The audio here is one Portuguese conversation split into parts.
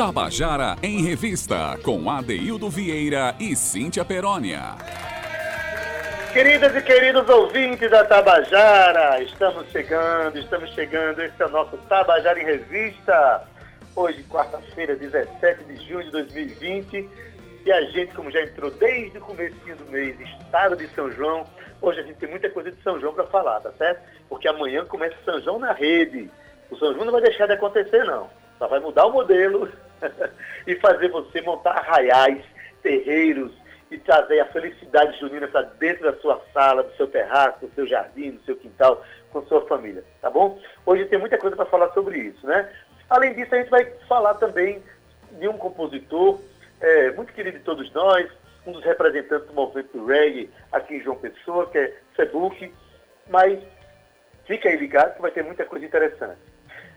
Tabajara em Revista, com Adeildo Vieira e Cíntia Perónia. Queridas e queridos ouvintes da Tabajara, estamos chegando, estamos chegando. Esse é o nosso Tabajara em Revista. Hoje, quarta-feira, 17 de junho de 2020. E a gente, como já entrou desde o começo do mês, estado de São João, hoje a gente tem muita coisa de São João para falar, tá certo? Porque amanhã começa São João na rede. O São João não vai deixar de acontecer, não. Só vai mudar o modelo e fazer você montar arraiais, terreiros, e trazer a felicidade junina para dentro da sua sala, do seu terraço, do seu jardim, do seu quintal, com sua família, tá bom? Hoje tem muita coisa para falar sobre isso, né? Além disso, a gente vai falar também de um compositor é, muito querido de todos nós, um dos representantes do movimento reggae aqui em João Pessoa, que é Sebuque, mas fica aí ligado que vai ter muita coisa interessante.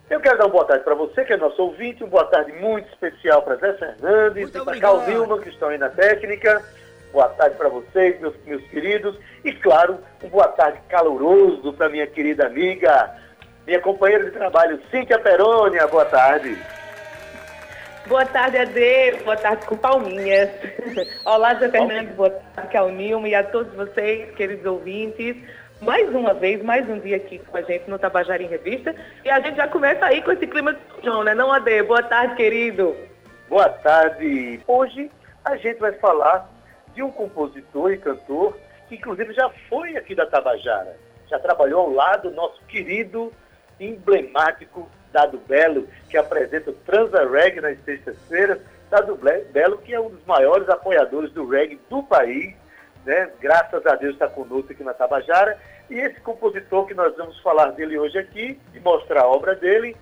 Eu quero dar uma boa tarde para você, que é nosso ouvinte, uma boa tarde muito especial para Zé Fernandes muito e para Carl Nilman, que estão aí na técnica. Boa tarde para vocês, meus, meus queridos. E, claro, um boa tarde caloroso para minha querida amiga, minha companheira de trabalho, Cíntia Perônia. Boa tarde. Boa tarde, Ade. Boa tarde, com palminhas. Olá, Zé Fernando. Boa tarde, Calnilmo. E a todos vocês, queridos ouvintes. Mais uma vez, mais um dia aqui com a gente no Tabajara em Revista. E a gente já começa aí com esse clima de João, né? Não, Ade? Boa tarde, querido. Boa tarde. Hoje a gente vai falar de um compositor e cantor que inclusive já foi aqui da Tabajara. Já trabalhou ao lado do nosso querido, emblemático Dado Belo, que apresenta o Transa Reggae nas sextas-feiras. Dado Belo, que é um dos maiores apoiadores do reggae do país, né? graças a Deus está conosco aqui na Tabajara. E esse compositor que nós vamos falar dele hoje aqui e mostrar a obra dele,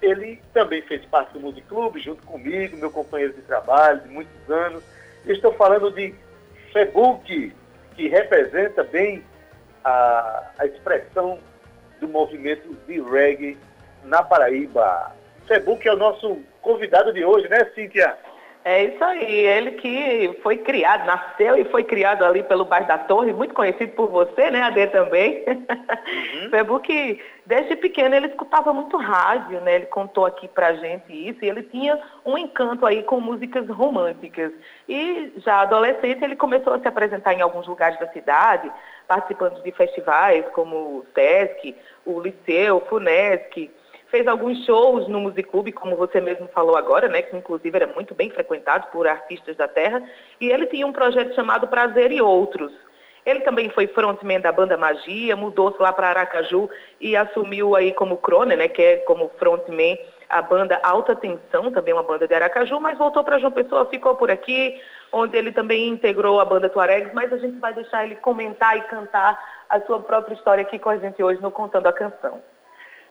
ele também fez parte do Music Club, junto comigo, meu companheiro de trabalho de muitos anos. estou falando de Facebook, que representa bem a, a expressão do movimento de reggae na Paraíba. Facebook é o nosso convidado de hoje, né, Cíntia? É isso aí, ele que foi criado, nasceu e foi criado ali pelo bairro da Torre, muito conhecido por você, né, Ade também. Uhum. Que desde pequeno ele escutava muito rádio, né, ele contou aqui pra gente isso, e ele tinha um encanto aí com músicas românticas. E já adolescente ele começou a se apresentar em alguns lugares da cidade, participando de festivais como o SESC, o Liceu, o FUNESC, fez alguns shows no Musiclube, como você mesmo falou agora, né, que inclusive era muito bem frequentado por artistas da terra, e ele tinha um projeto chamado Prazer e Outros. Ele também foi frontman da banda Magia, mudou-se lá para Aracaju e assumiu aí como crone, né, que é como frontman a banda Alta Tensão, também uma banda de Aracaju, mas voltou para João Pessoa, ficou por aqui, onde ele também integrou a banda Tuaregs, mas a gente vai deixar ele comentar e cantar a sua própria história aqui com a gente hoje no Contando a Canção.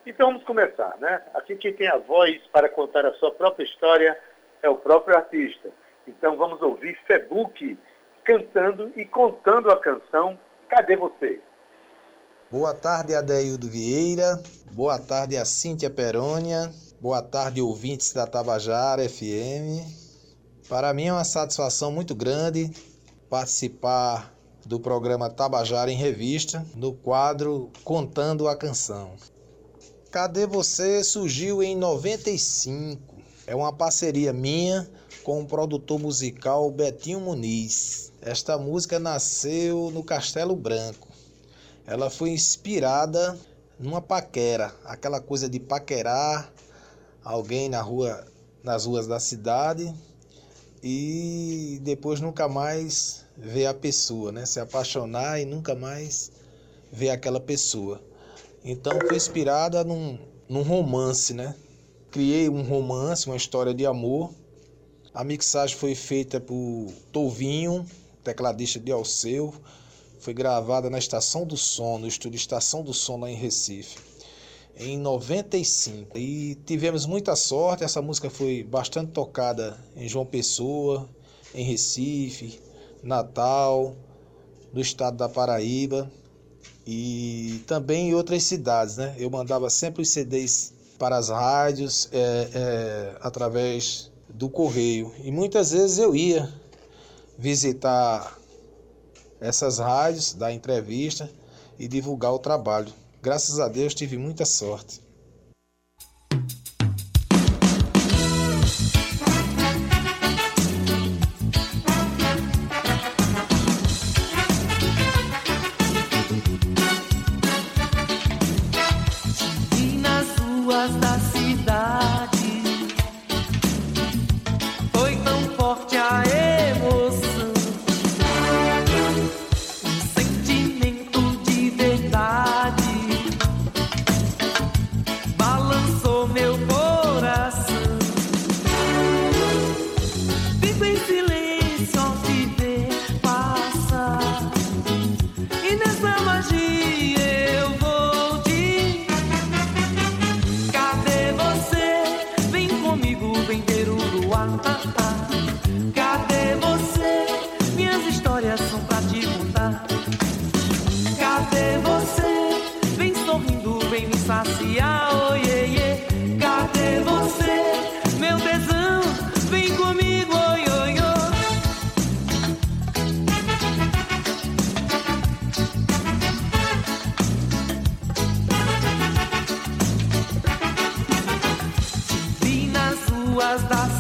Então vamos começar, né? Aqui quem tem a voz para contar a sua própria história é o próprio artista. Então vamos ouvir Febuque cantando e contando a canção Cadê Você? Boa tarde, Adeildo Vieira. Boa tarde, a Cíntia Perônia. Boa tarde, ouvintes da Tabajara FM. Para mim é uma satisfação muito grande participar do programa Tabajara em Revista, no quadro Contando a Canção. Cadê Você surgiu em 95. É uma parceria minha com o produtor musical Betinho Muniz. Esta música nasceu no Castelo Branco. Ela foi inspirada numa paquera, aquela coisa de paquerar alguém na rua, nas ruas da cidade e depois nunca mais ver a pessoa, né? Se apaixonar e nunca mais ver aquela pessoa. Então foi inspirada num, num romance, né? Criei um romance, uma história de amor. A mixagem foi feita por Tovinho, tecladista de Alceu. Foi gravada na Estação do Som, no estúdio Estação do Som lá em Recife, em 95. E tivemos muita sorte, essa música foi bastante tocada em João Pessoa, em Recife, Natal, no estado da Paraíba e também em outras cidades, né? Eu mandava sempre os CDs para as rádios é, é, através do correio e muitas vezes eu ia visitar essas rádios, dar entrevista e divulgar o trabalho. Graças a Deus tive muita sorte. estás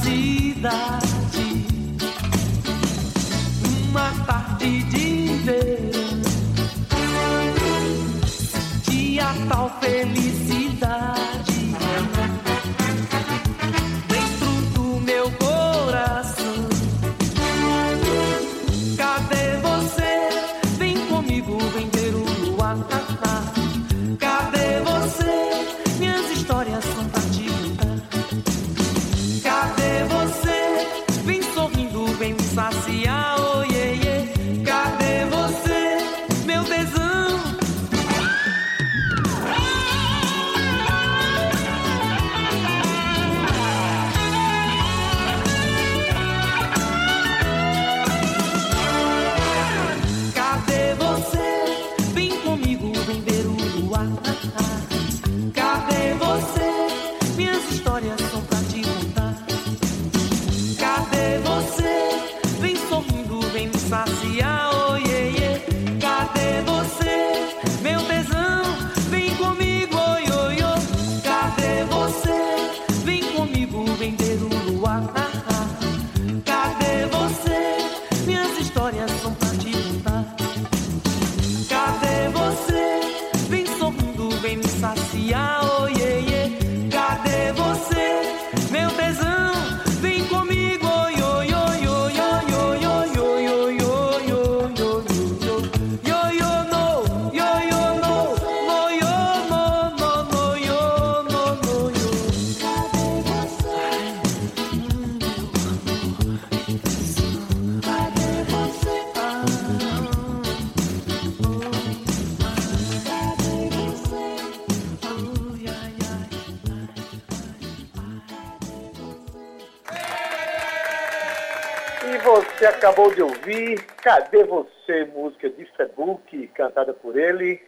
acabou de ouvir Cadê Você, música de Facebook, cantada por ele.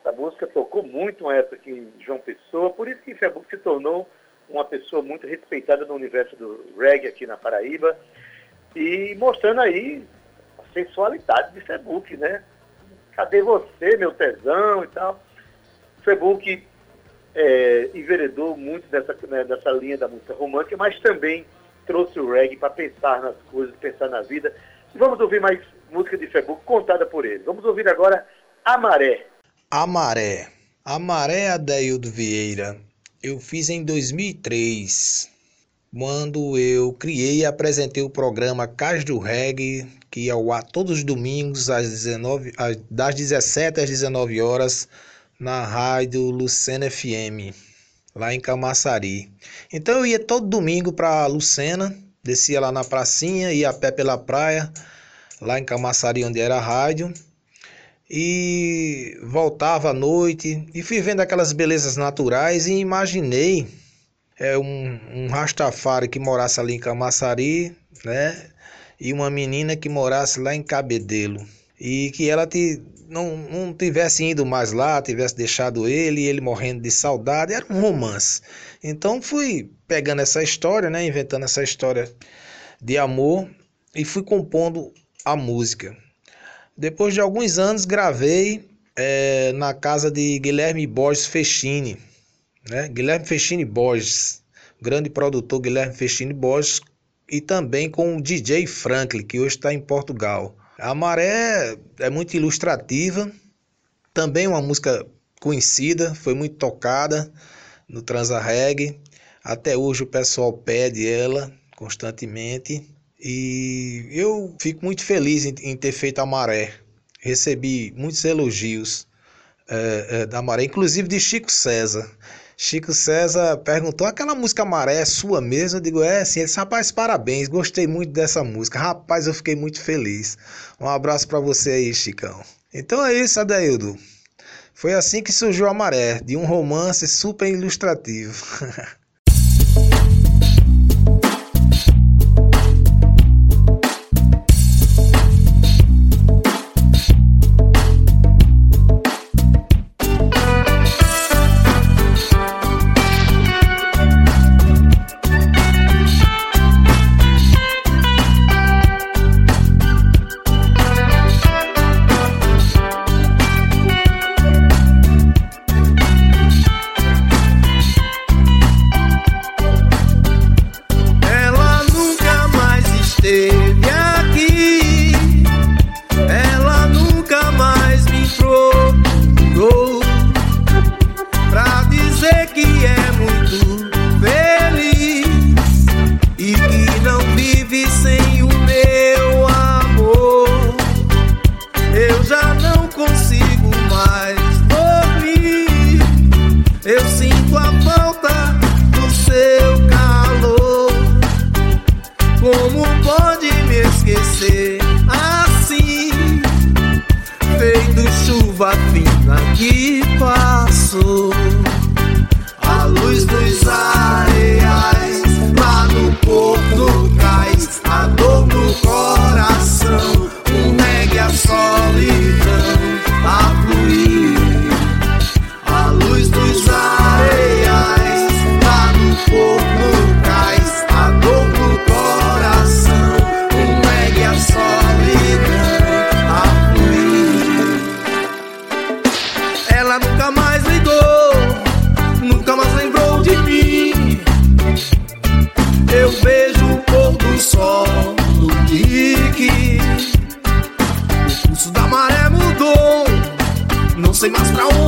Essa música tocou muito uma época aqui em João Pessoa, por isso que Facebook se tornou uma pessoa muito respeitada no universo do reggae aqui na Paraíba. E mostrando aí a sensualidade de Facebook, né? Cadê você, meu tesão e tal. Facebook é, enveredou muito dessa, né, dessa linha da música romântica, mas também trouxe o reggae para pensar nas coisas, pensar na vida. Vamos ouvir mais música de Facebook contada por ele. Vamos ouvir agora A Maré. A Maré. A Maré Adaildo Vieira. Eu fiz em 2003, quando eu criei e apresentei o programa Cais do Reggae, que é o ar todos os domingos às 19, das 17 às 19 horas na rádio Lucena FM lá em Camaçari. Então eu ia todo domingo para Lucena, descia lá na pracinha, ia a pé pela praia, lá em Camaçari, onde era a rádio, e voltava à noite e fui vendo aquelas belezas naturais e imaginei é, um, um Rastafari que morasse ali em Camaçari, né? E uma menina que morasse lá em Cabedelo. E que ela te, não, não tivesse ido mais lá, tivesse deixado ele, ele morrendo de saudade, era um romance. Então fui pegando essa história, né, inventando essa história de amor e fui compondo a música. Depois de alguns anos gravei é, na casa de Guilherme Borges Fechini, né? Guilherme Fechini Borges, grande produtor Guilherme Fechini Borges, e também com o DJ Franklin, que hoje está em Portugal. A Maré é muito ilustrativa, também uma música conhecida, foi muito tocada no Transa Reggae. Até hoje o pessoal pede ela constantemente e eu fico muito feliz em, ter feito a Maré. Recebi muitos elogios é, é, da Maré, inclusive de Chico César. Chico César perguntou: aquela música Maré é sua mesmo? Eu digo: é sim. Ele disse: rapaz, parabéns, gostei muito dessa música. Rapaz, eu fiquei muito feliz. Um abraço para você aí, Chicão. Então é isso, Adeildo. Foi assim que surgiu a Maré, de um romance super ilustrativo. não sei mais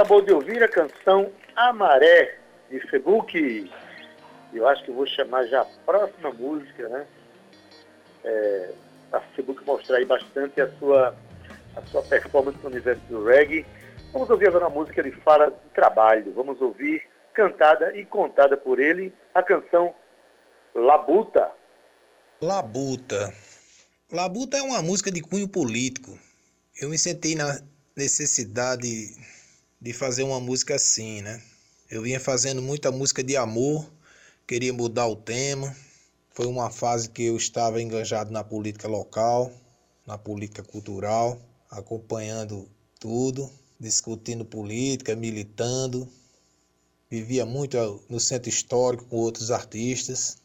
acabou de ouvir a canção Amaré, de Facebook. Eu acho que vou chamar já a próxima música, né? É, a Facebook mostrar aí bastante a sua, a sua performance no universo do reggae. Vamos ouvir agora uma música de fala de trabalho. Vamos ouvir, cantada e contada por ele, a canção Labuta. Labuta. Labuta é uma música de cunho político. Eu me senti na necessidade de fazer uma música assim, né? Eu vinha fazendo muita música de amor, queria mudar o tema. Foi uma fase que eu estava engajado na política local, na política cultural, acompanhando tudo, discutindo política, militando. Vivia muito no centro histórico com outros artistas.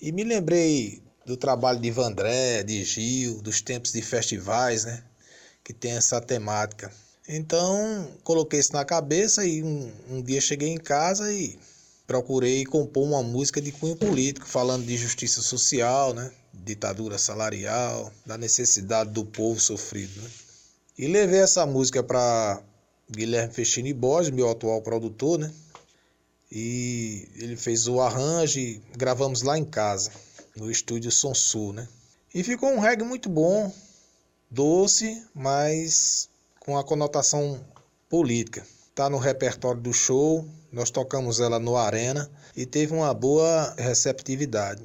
E me lembrei do trabalho de Vandré, de Gil, dos tempos de festivais, né? Que tem essa temática. Então, coloquei isso na cabeça e um, um dia cheguei em casa e procurei compor uma música de cunho político, falando de justiça social, né? Ditadura salarial, da necessidade do povo sofrido, né? E levei essa música para Guilherme Fechini Borges, meu atual produtor, né? E ele fez o arranjo e gravamos lá em casa, no estúdio Som Sul, né? E ficou um reggae muito bom, doce, mas com a conotação política. está no repertório do show. Nós tocamos ela no Arena e teve uma boa receptividade.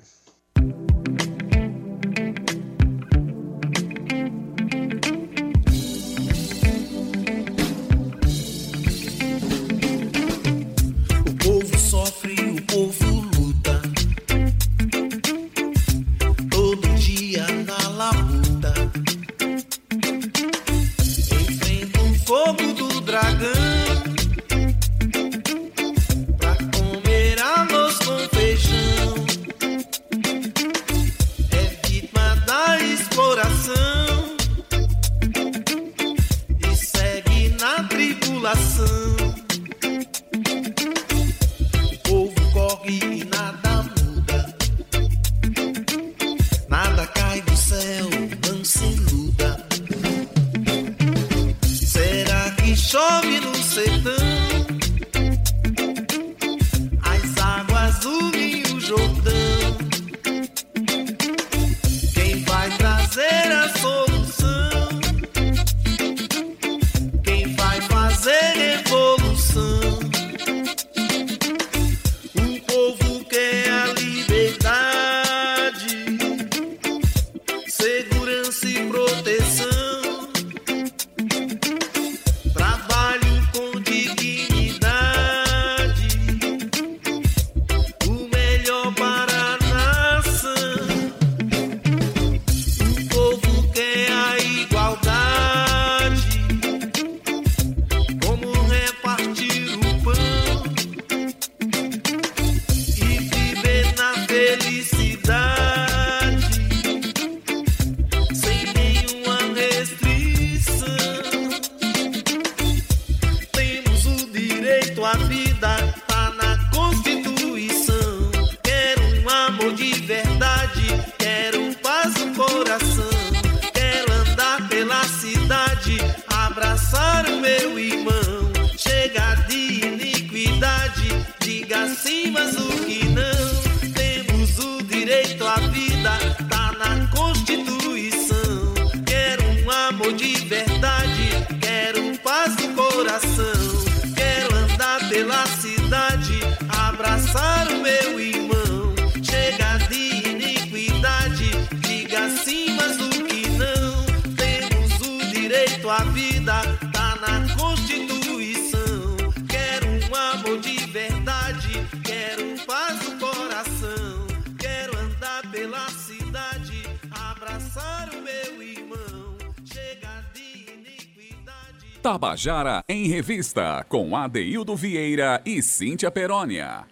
Tabajara em Revista, com Adeildo Vieira e Cíntia Perónia.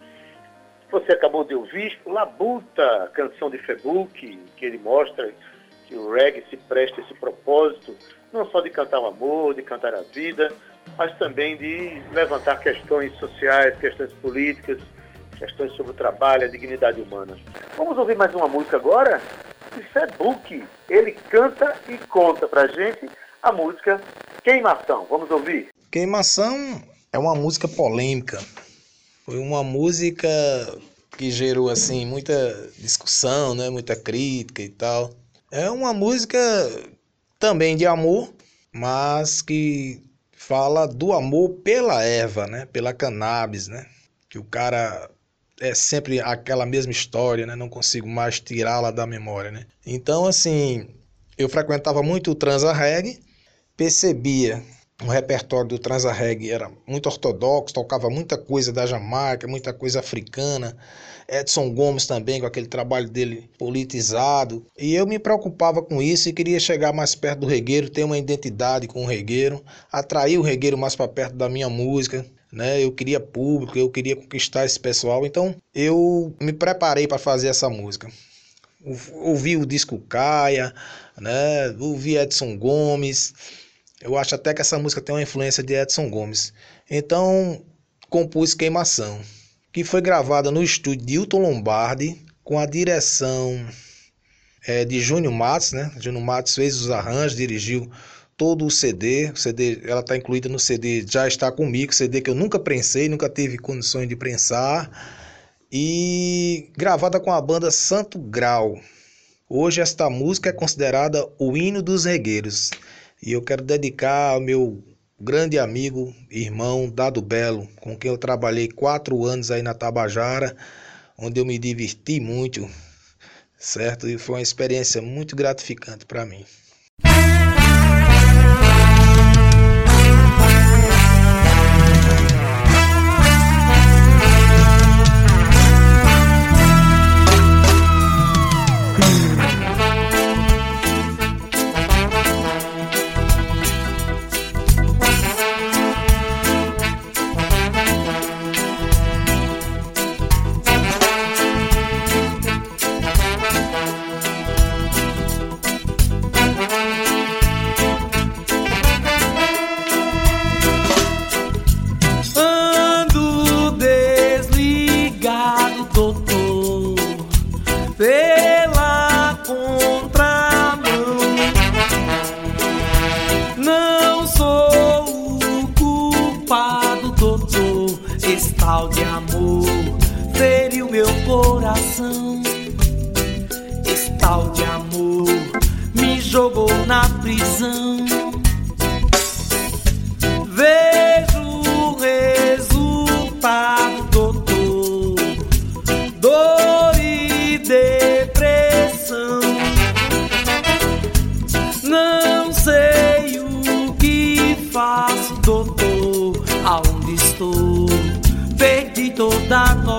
Você acabou de ouvir Labuta, canção de Facebook, que ele mostra que o reggae se presta esse propósito, não só de cantar o amor, de cantar a vida, mas também de levantar questões sociais, questões políticas, questões sobre o trabalho, a dignidade humana. Vamos ouvir mais uma música agora? De Facebook. Ele canta e conta pra gente a música Queimação. Vamos ouvir? Queimação é uma música polêmica. Foi uma música que gerou assim muita discussão, né, muita crítica e tal. É uma música também de amor, mas que fala do amor pela erva, né, pela cannabis, né? Que o cara é sempre aquela mesma história, né? Não consigo mais tirá-la da memória, né? Então, assim, eu frequentava muito o transa reggae percebia o repertório do Transarreg era muito ortodoxo, tocava muita coisa da Jamaica, muita coisa africana. Edson Gomes também, com aquele trabalho dele politizado. E eu me preocupava com isso e queria chegar mais perto do regueiro, ter uma identidade com o regueiro, atrair o regueiro mais para perto da minha música. Né? Eu queria público, eu queria conquistar esse pessoal. Então eu me preparei para fazer essa música. Ouvi o disco Caia, né? ouvi Edson Gomes eu acho até que essa música tem uma influência de Edson Gomes. Então, compus Queimação, que foi gravada no estúdio de Hilton Lombardi, com a direção é, de Júnior Matos, né? Júnior Matos fez os arranjos, dirigiu todo o CD. O CD, ela está incluída no CD Já Está Comigo, CD que eu nunca prensei, nunca tive condições de prensar. E gravada com a banda Santo Grau. Hoje esta música é considerada o hino dos regueiros. E eu quero dedicar ao meu grande amigo, irmão Dado Belo, com quem eu trabalhei quatro anos aí na Tabajara, onde eu me diverti muito, certo? E foi uma experiência muito gratificante para mim.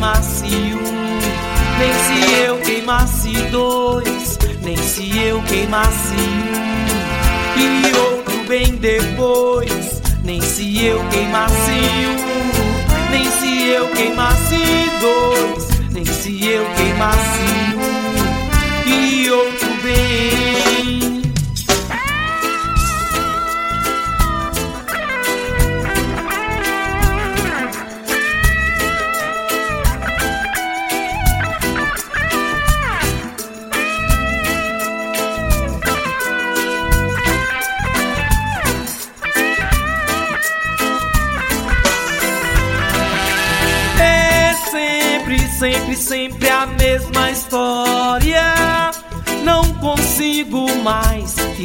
queimasse um, nem se eu queimasse dois, nem se eu queimasse um e outro bem depois. Nem se eu queimasse um, nem se eu queimasse dois, nem se eu queimasse um e outro bem.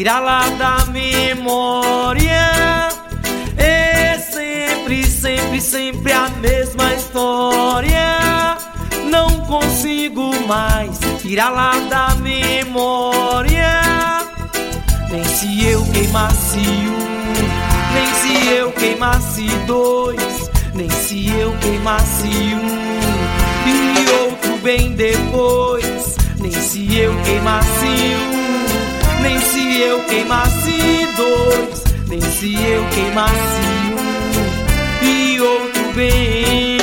Tirá-la da memória. É sempre, sempre, sempre a mesma história. Não consigo mais tirá-la da memória. Nem se eu queimasse um, nem se eu queimasse dois, nem se eu queimasse um e outro bem depois. Nem se eu queimasse um, nem se eu queimasse dois, nem se eu queimasse um e outro bem.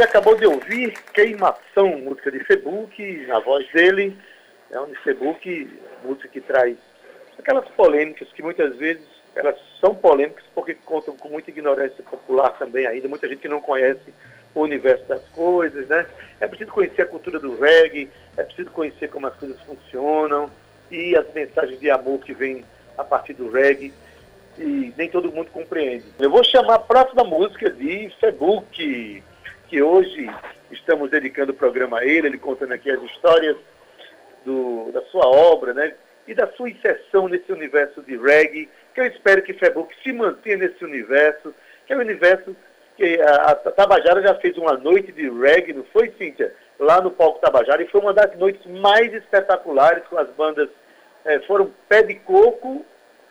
Você acabou de ouvir Queimação, música de Facebook, na voz dele. É um de Facebook, música que traz aquelas polêmicas que muitas vezes elas são polêmicas porque contam com muita ignorância popular também ainda, muita gente que não conhece o universo das coisas, né? É preciso conhecer a cultura do reggae, é preciso conhecer como as coisas funcionam e as mensagens de amor que vêm a partir do reggae e nem todo mundo compreende. Eu vou chamar a próxima música de Facebook, que hoje estamos dedicando o programa a ele, ele contando aqui as histórias do, da sua obra, né? E da sua inserção nesse universo de reggae, que eu espero que Facebook se mantenha nesse universo, que é o universo que a, a Tabajara já fez uma noite de reggae, não foi, Cíntia? lá no Palco Tabajara e foi uma das noites mais espetaculares com as bandas, é, foram Pé de Coco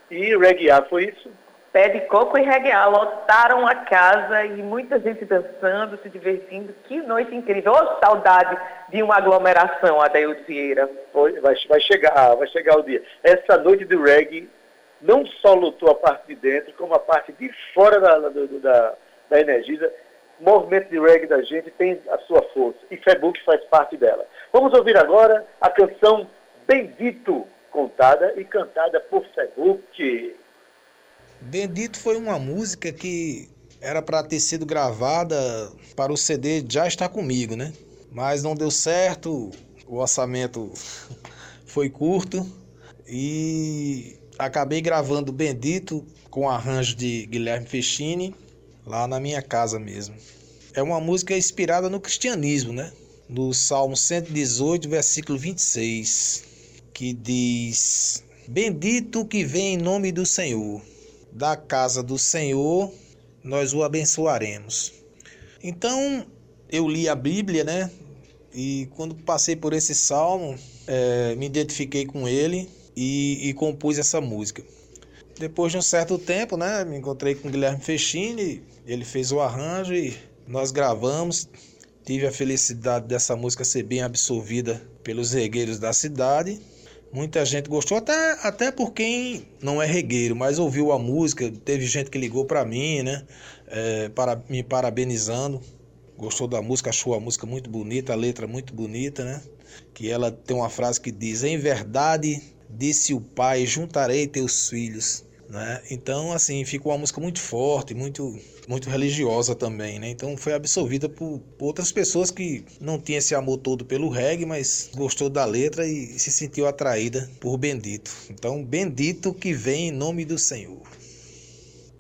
e Reggae, foi isso? Pé de Coco e Reggae, lotaram a casa e muita gente dançando, se divertindo, que noite incrível, oh, saudade de uma aglomeração, Adeildo Vieira. Vai, vai chegar, vai chegar o dia. Essa noite do reggae não só lutou a parte de dentro, como a parte de fora da, da, da, da Energisa. O movimento de reggae da gente tem a sua força e Facebook faz parte dela. Vamos ouvir agora a canção Bendito, contada e cantada por Facebook. Bendito foi uma música que era para ter sido gravada para o CD Já Está Comigo, né? Mas não deu certo, o orçamento foi curto e acabei gravando Bendito com arranjo de Guilherme Fechini lá na minha casa mesmo. É uma música inspirada no cristianismo, né? No Salmo 118, versículo 26, que diz: Bendito que vem em nome do Senhor, da casa do Senhor nós o abençoaremos. Então eu li a Bíblia, né? E quando passei por esse salmo, é, me identifiquei com ele e, e, compus essa música. Depois de um certo tempo, né, me encontrei com o Guilherme Fechini, ele fez o arranjo e nós gravamos. Tive a felicidade dessa música ser bem absorvida pelos regueiros da cidade. Muita gente gostou, até, até por quem não é regueiro, mas ouviu a música. Teve gente que ligou para mim, né, é, para, me parabenizando. Gostou da música, achou a música muito bonita, a letra muito bonita, né? Que ela tem uma frase que diz: Em verdade, disse o pai: juntarei teus filhos. Né? Então, assim, ficou uma música muito forte, muito, muito religiosa também, né? Então foi absorvida por, outras pessoas que não tinham esse amor todo pelo reggae, mas gostou da letra e se sentiu atraída por Bendito. Então, Bendito que vem em nome do Senhor.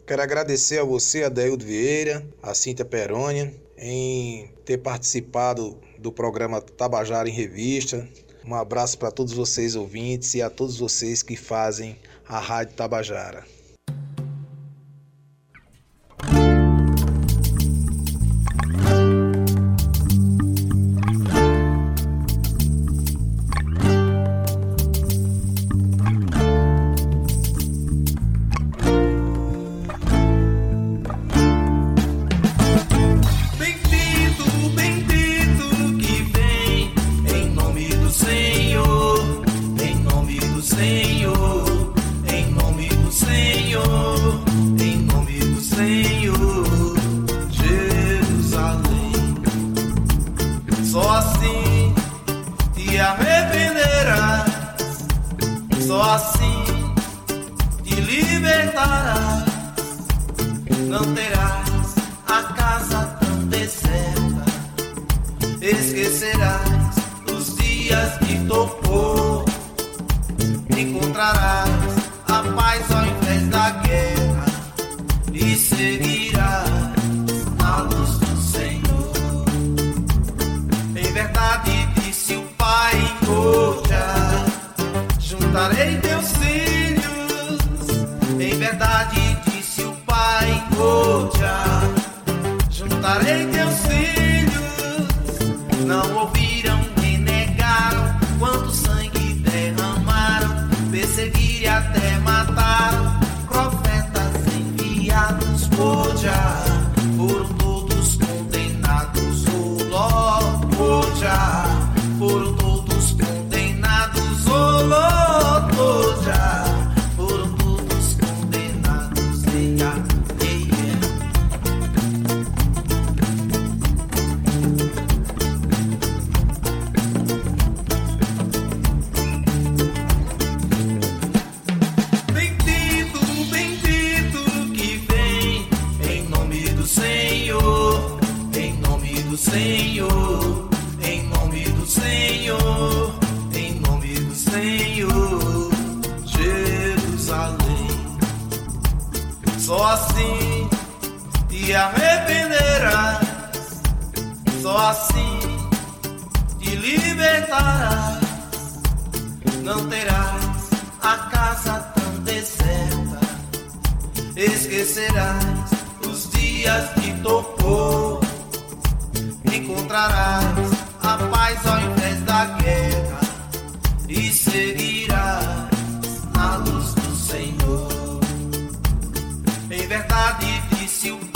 Quero agradecer a você, Adeildo Vieira, a Cíntia Perônia, em ter participado do programa Tabajara em Revista, um abraço para todos vocês ouvintes e a todos vocês que fazem a Rádio Tabajara.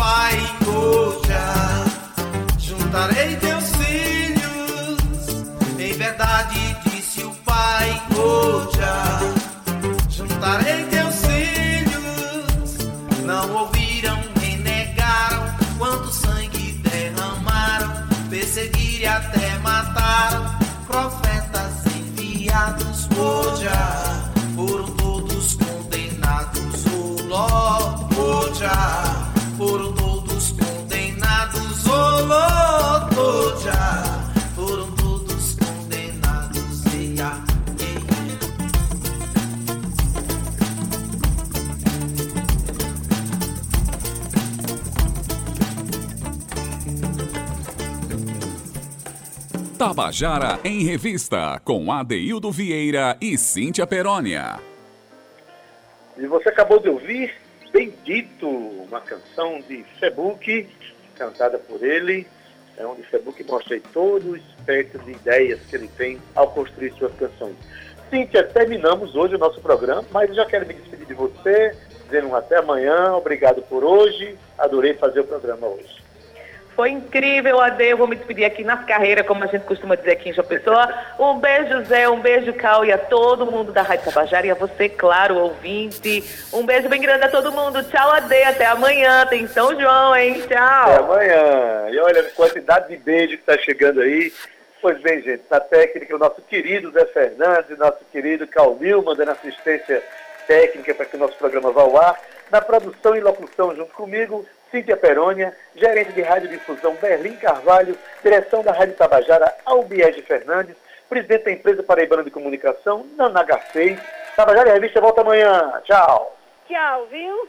Pai hoje, juntarei teus filhos. Em verdade disse o Pai hoje, juntarei teus filhos. Não ouviram nem negaram quanto sangue derramaram, perseguiram e até mataram profetas enviados hoje Tabajara em Revista, com Adeildo Vieira e Cíntia Perónia. E você acabou de ouvir Bendito, uma canção de Febuque, cantada por ele, é onde Febuque mostra todo o espectro de ideias que ele tem ao construir suas canções. Cíntia, terminamos hoje o nosso programa, mas eu já quero me despedir de você, dizendo um até amanhã, obrigado por hoje, adorei fazer o programa hoje. Foi incrível, Ade. Eu vou me despedir aqui nas carreiras, como a gente costuma dizer aqui em João Pessoa. Um beijo, Zé, um beijo, Cal, e a todo mundo da Rádio Tabajara, e a você, claro, ouvinte. Um beijo bem grande a todo mundo. Tchau, Ade. Até amanhã. Tem São João, hein? Até Tchau. amanhã. E olha a quantidade de beijo que está chegando aí. Pois bem, gente, na técnica, o nosso querido Zé Fernandes, nosso querido Calmil, mandando assistência técnica para que o nosso programa vá ao ar. Na produção e locução, junto comigo, Cíntia Perônia, gerente de radiodifusão Berlim Carvalho, direção da Rádio Tabajara, Albiege Fernandes, presidente da empresa Paraibana de Comunicação, Nanaga 6. Tabajara Revista volta amanhã. Tchau. Tchau, viu?